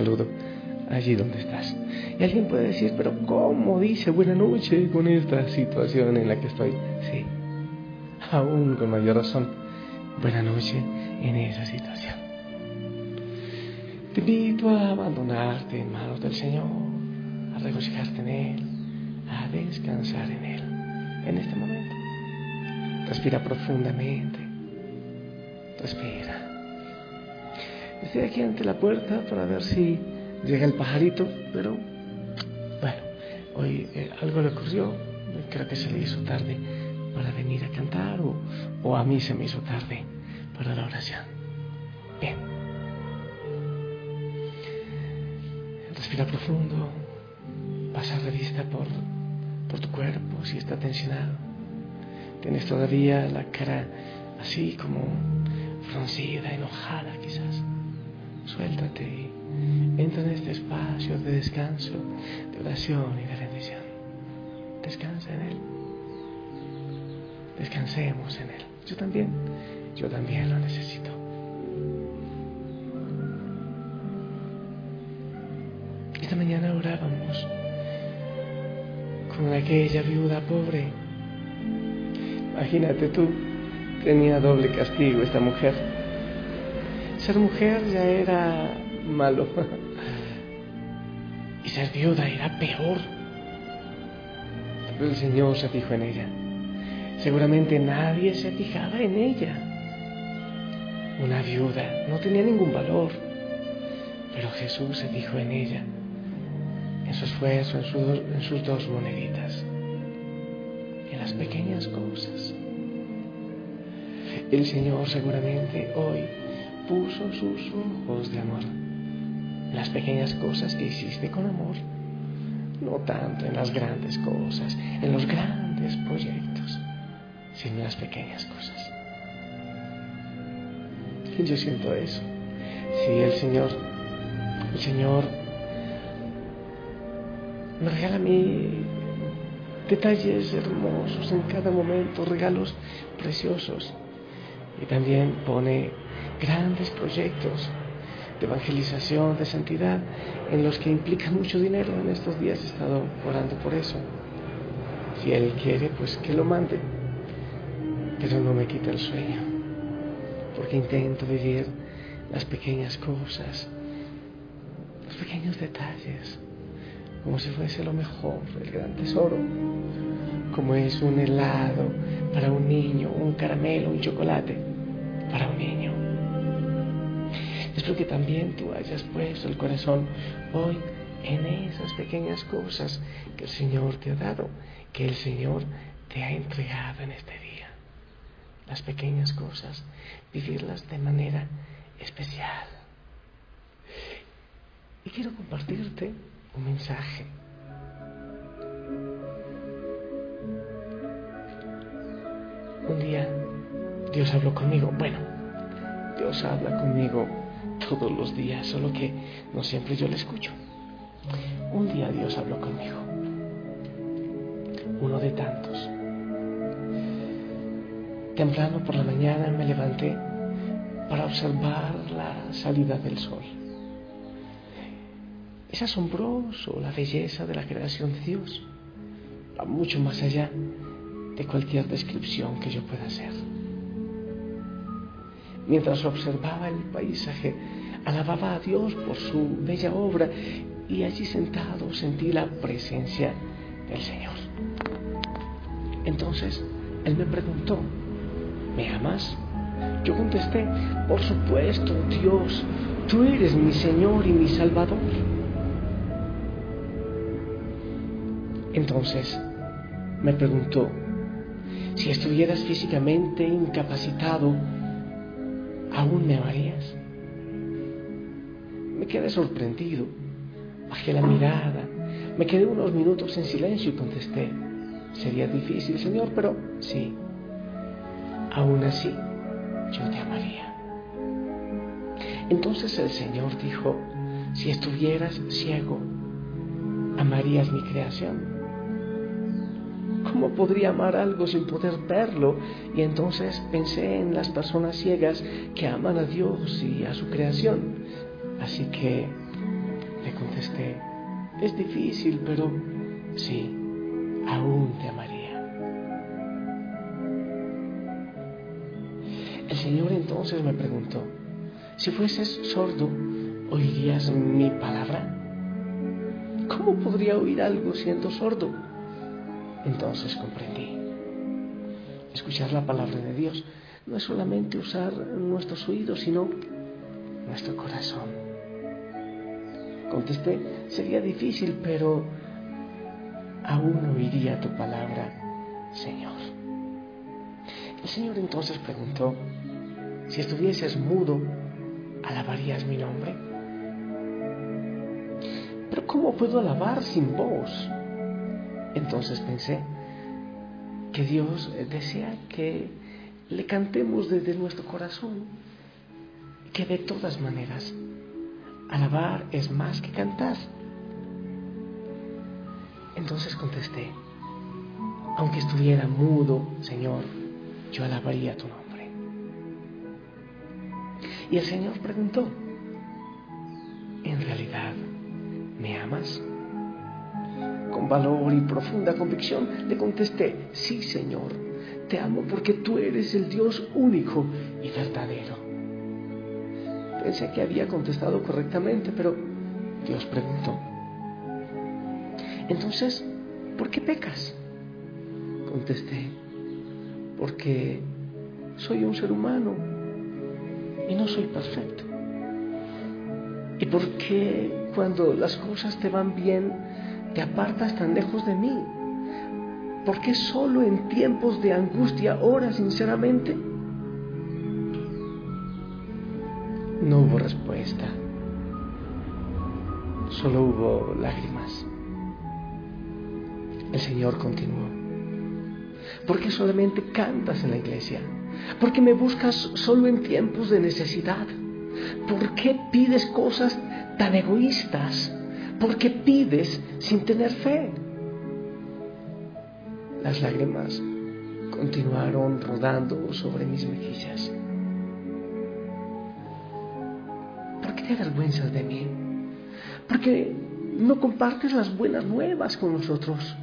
Saludo, allí donde estás. Y alguien puede decir, pero ¿cómo dice buena noche con esta situación en la que estoy? Sí, aún con mayor razón, buena noche en esa situación. Te invito a abandonarte en manos del Señor, a regocijarte en Él, a descansar en Él, en este momento. Respira profundamente. Respira. Estoy aquí ante la puerta para ver si llega el pajarito, pero bueno, hoy eh, algo le ocurrió, creo que se le hizo tarde para venir a cantar o, o a mí se me hizo tarde para la oración. Bien. Respira profundo, pasa revista por, por tu cuerpo si está tensionado. Tienes todavía la cara así como fruncida, enojada quizás suéltate y entra en este espacio de descanso, de oración y de bendición. Descansa en Él. Descansemos en Él. Yo también, yo también lo necesito. Esta mañana orábamos con aquella viuda pobre. Imagínate tú, tenía doble castigo esta mujer ser mujer ya era malo. Y ser viuda era peor. Pero el Señor se fijó en ella. Seguramente nadie se fijaba en ella. Una viuda no tenía ningún valor. Pero Jesús se fijó en ella, en su esfuerzo, en, su, en sus dos moneditas, en las pequeñas cosas. El Señor seguramente hoy puso sus ojos de amor en las pequeñas cosas que hiciste con amor, no tanto en las grandes cosas, en los grandes proyectos, sino en las pequeñas cosas. Y yo siento eso. Si el Señor, el Señor me regala a mí detalles hermosos en cada momento, regalos preciosos. Y también pone grandes proyectos de evangelización, de santidad, en los que implica mucho dinero. En estos días he estado orando por eso. Si Él quiere, pues que lo mande. Pero no me quita el sueño, porque intento vivir las pequeñas cosas, los pequeños detalles, como si fuese lo mejor, el gran tesoro, como es un helado para un niño, un caramelo, un chocolate para un niño. Espero que también tú hayas puesto el corazón hoy en esas pequeñas cosas que el Señor te ha dado, que el Señor te ha entregado en este día. Las pequeñas cosas, vivirlas de manera especial. Y quiero compartirte un mensaje. Un día Dios habló conmigo. Bueno, Dios habla conmigo todos los días, solo que no siempre yo le escucho. un día Dios habló conmigo, uno de tantos. Temprano por la mañana me levanté para observar la salida del sol. Es asombroso la belleza de la creación de Dios, va mucho más allá de cualquier descripción que yo pueda hacer. Mientras observaba el paisaje, alababa a Dios por su bella obra y allí sentado sentí la presencia del Señor. Entonces Él me preguntó, ¿me amas? Yo contesté, por supuesto, Dios, tú eres mi Señor y mi Salvador. Entonces me preguntó, si estuvieras físicamente incapacitado, ¿aún me amarías? Me quedé sorprendido, bajé la mirada, me quedé unos minutos en silencio y contesté, sería difícil, Señor, pero sí, aún así yo te amaría. Entonces el Señor dijo, si estuvieras ciego, amarías mi creación. ¿Cómo podría amar algo sin poder verlo? Y entonces pensé en las personas ciegas que aman a Dios y a su creación. Así que le contesté, es difícil, pero sí, aún te amaría. El Señor entonces me preguntó, si fueses sordo, ¿oirías mi palabra? ¿Cómo podría oír algo siendo sordo? Entonces comprendí. Escuchar la palabra de Dios no es solamente usar nuestros oídos, sino nuestro corazón. Contesté, sería difícil, pero aún oiría tu palabra, Señor. El Señor entonces preguntó, si estuvieses mudo, ¿alabarías mi nombre? Pero ¿cómo puedo alabar sin voz? Entonces pensé que Dios desea que le cantemos desde nuestro corazón, que de todas maneras alabar es más que cantar. Entonces contesté, aunque estuviera mudo, Señor, yo alabaría tu nombre. Y el Señor preguntó, ¿en realidad me amas? Con valor y profunda convicción le contesté, sí Señor, te amo porque tú eres el Dios único y verdadero. Pensé que había contestado correctamente, pero Dios preguntó, entonces, ¿por qué pecas? Contesté, porque soy un ser humano y no soy perfecto. ¿Y por qué cuando las cosas te van bien te apartas tan lejos de mí? ¿Por qué solo en tiempos de angustia oras sinceramente? No hubo respuesta, solo hubo lágrimas. El Señor continuó. ¿Por qué solamente cantas en la iglesia? ¿Por qué me buscas solo en tiempos de necesidad? ¿Por qué pides cosas tan egoístas? ¿Por qué pides sin tener fe? Las lágrimas continuaron rodando sobre mis mejillas. ¿Por qué te avergüenzas de mí? ¿Por qué no compartes las buenas nuevas con nosotros?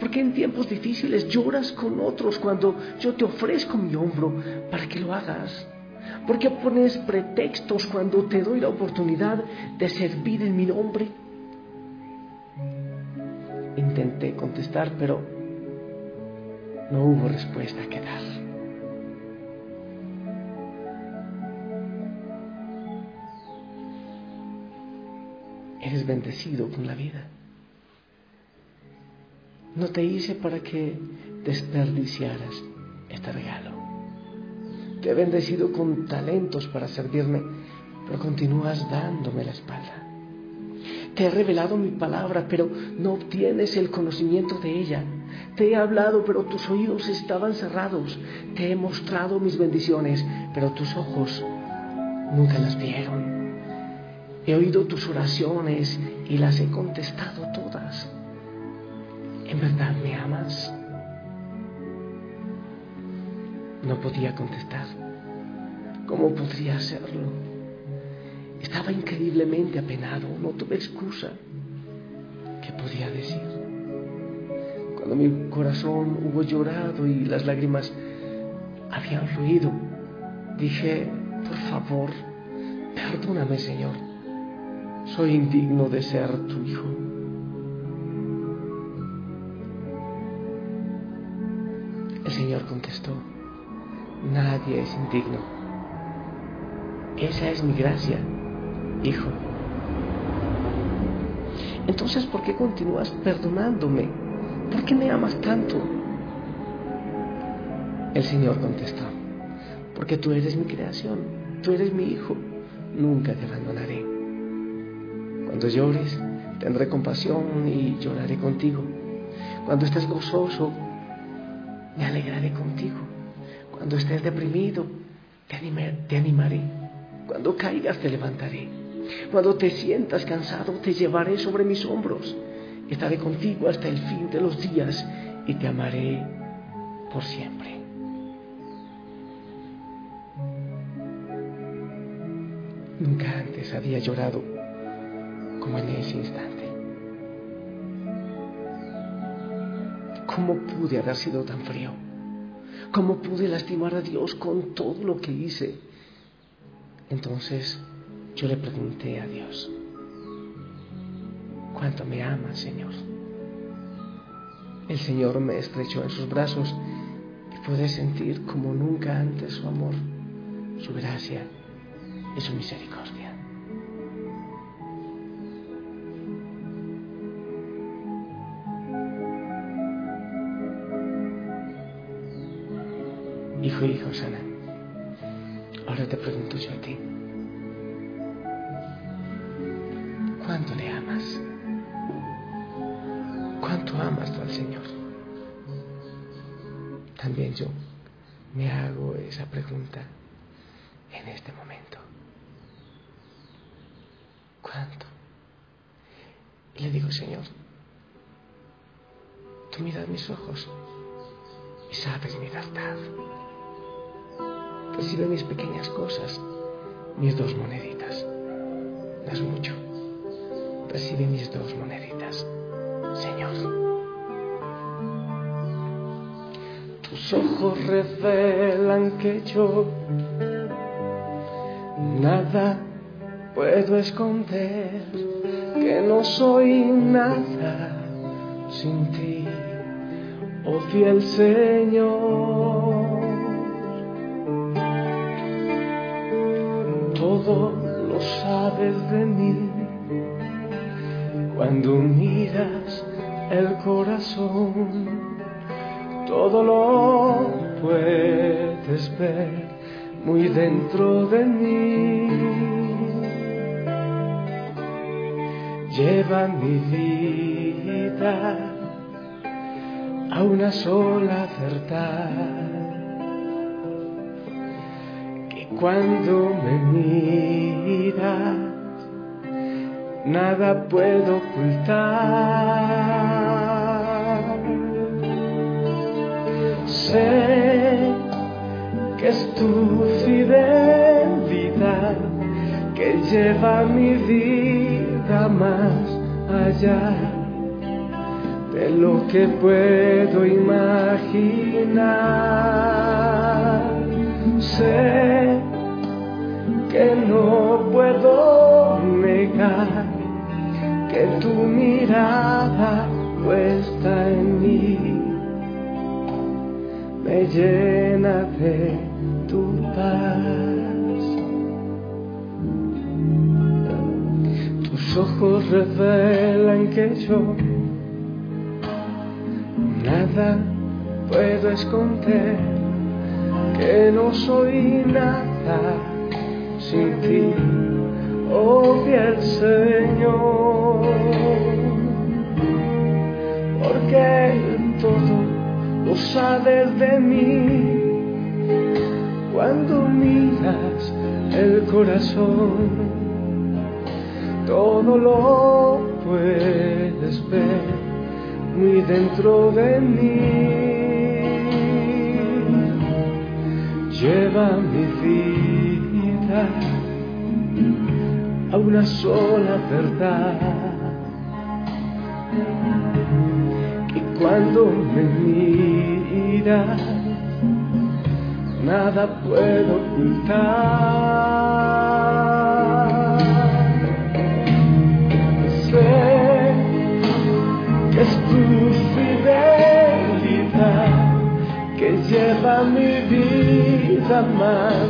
¿Por qué en tiempos difíciles lloras con otros cuando yo te ofrezco mi hombro para que lo hagas? ¿Por qué pones pretextos cuando te doy la oportunidad de servir en mi nombre? Contestar, pero no hubo respuesta que dar. Eres bendecido con la vida. No te hice para que desperdiciaras este regalo. Te he bendecido con talentos para servirme, pero continúas dándome la espalda. Te he revelado mi palabra, pero no obtienes el conocimiento de ella. Te he hablado, pero tus oídos estaban cerrados. Te he mostrado mis bendiciones, pero tus ojos nunca las vieron. He oído tus oraciones y las he contestado todas. ¿En verdad me amas? No podía contestar. ¿Cómo podría hacerlo? Estaba increíblemente apenado, no tuve excusa. ¿Qué podía decir? Cuando mi corazón hubo llorado y las lágrimas habían fluido, dije, por favor, perdóname Señor, soy indigno de ser tu hijo. El Señor contestó, nadie es indigno. Esa es mi gracia, hijo. Entonces, ¿por qué continúas perdonándome? ¿Por qué me amas tanto? El Señor contestó, porque tú eres mi creación, tú eres mi hijo, nunca te abandonaré. Cuando llores, tendré compasión y lloraré contigo. Cuando estés gozoso, me alegraré contigo. Cuando estés deprimido, te, te animaré. Cuando caigas, te levantaré. Cuando te sientas cansado, te llevaré sobre mis hombros. Estaré contigo hasta el fin de los días y te amaré por siempre. Nunca antes había llorado como en ese instante. ¿Cómo pude haber sido tan frío? ¿Cómo pude lastimar a Dios con todo lo que hice? Entonces yo le pregunté a Dios, ¿cuánto me amas, Señor? El Señor me estrechó en sus brazos y pude sentir como nunca antes su amor, su gracia y su misericordia. Hijo, hijo, sana. Señor? También yo me hago esa pregunta en este momento. ¿Cuánto? Y le digo, Señor, tú miras mis ojos y sabes mi verdad. Recibe mis pequeñas cosas, mis dos moneditas. No es mucho. Recibe mis dos moneditas, Señor. Tus ojos revelan que yo nada puedo esconder, que no soy nada sin ti, oh fiel Señor. Todo lo sabes de mí cuando miras el corazón. Todo lo puedes ver muy dentro de mí. Lleva mi vida a una sola verdad. Que cuando me miras, nada puedo ocultar. Sé que es tu fidelidad que lleva mi vida más allá de lo que puedo imaginar. Sé que no puedo negar que tu mirada puesta en me llena de tu paz. Tus ojos revelan que yo nada puedo esconder, que no soy nada sin ti, oh fiel Señor, porque todo lo sabes de mí cuando miras el corazón. todo lo puedes ver muy dentro de mí. Lleva mi vida a una sola verdad. Cuando me miras, nada puedo ocultar. Sé que es tu fidelidad que lleva mi vida más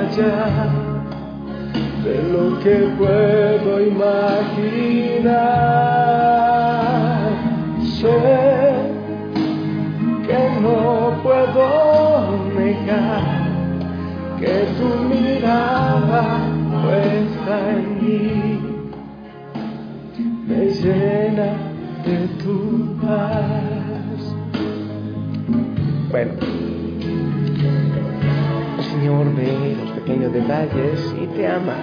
allá de lo que puedo imaginar. Sé puedo que tu mirada puesta en mí me llena de tu paz. Bueno, el Señor ve los pequeños detalles y te ama,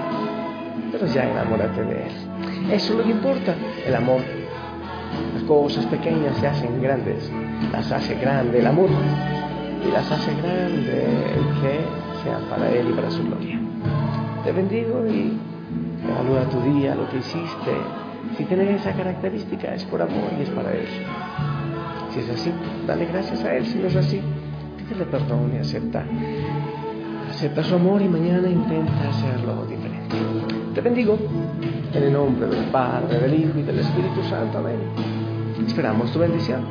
pero ya enamórate de Él. Eso es lo que importa, el amor. Las cosas pequeñas se hacen grandes, las hace grande el amor y las hace grande el que sean para Él y para su gloria. Te bendigo y evalúa tu día, lo que hiciste. Si tienes esa característica es por amor y es para Él. Si es así, dale gracias a Él. Si no es así, pídele perdón y acepta. Acepta su amor y mañana intenta hacerlo diferente. Te bendigo en el nombre del Padre, del Hijo y del Espíritu Santo. Amén. Esperamos tu bendición.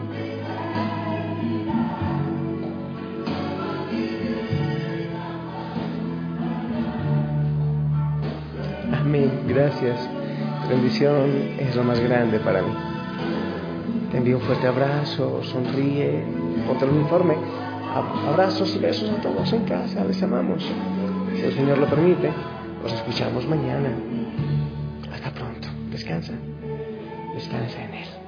Gracias. Tu bendición es lo más grande para mí. Te envío un fuerte abrazo, sonríe, ponte el uniforme. Abrazos y besos a todos en casa, les amamos. Si el Señor lo permite, nos escuchamos mañana. Hasta pronto. Descansa. Descansa en Él.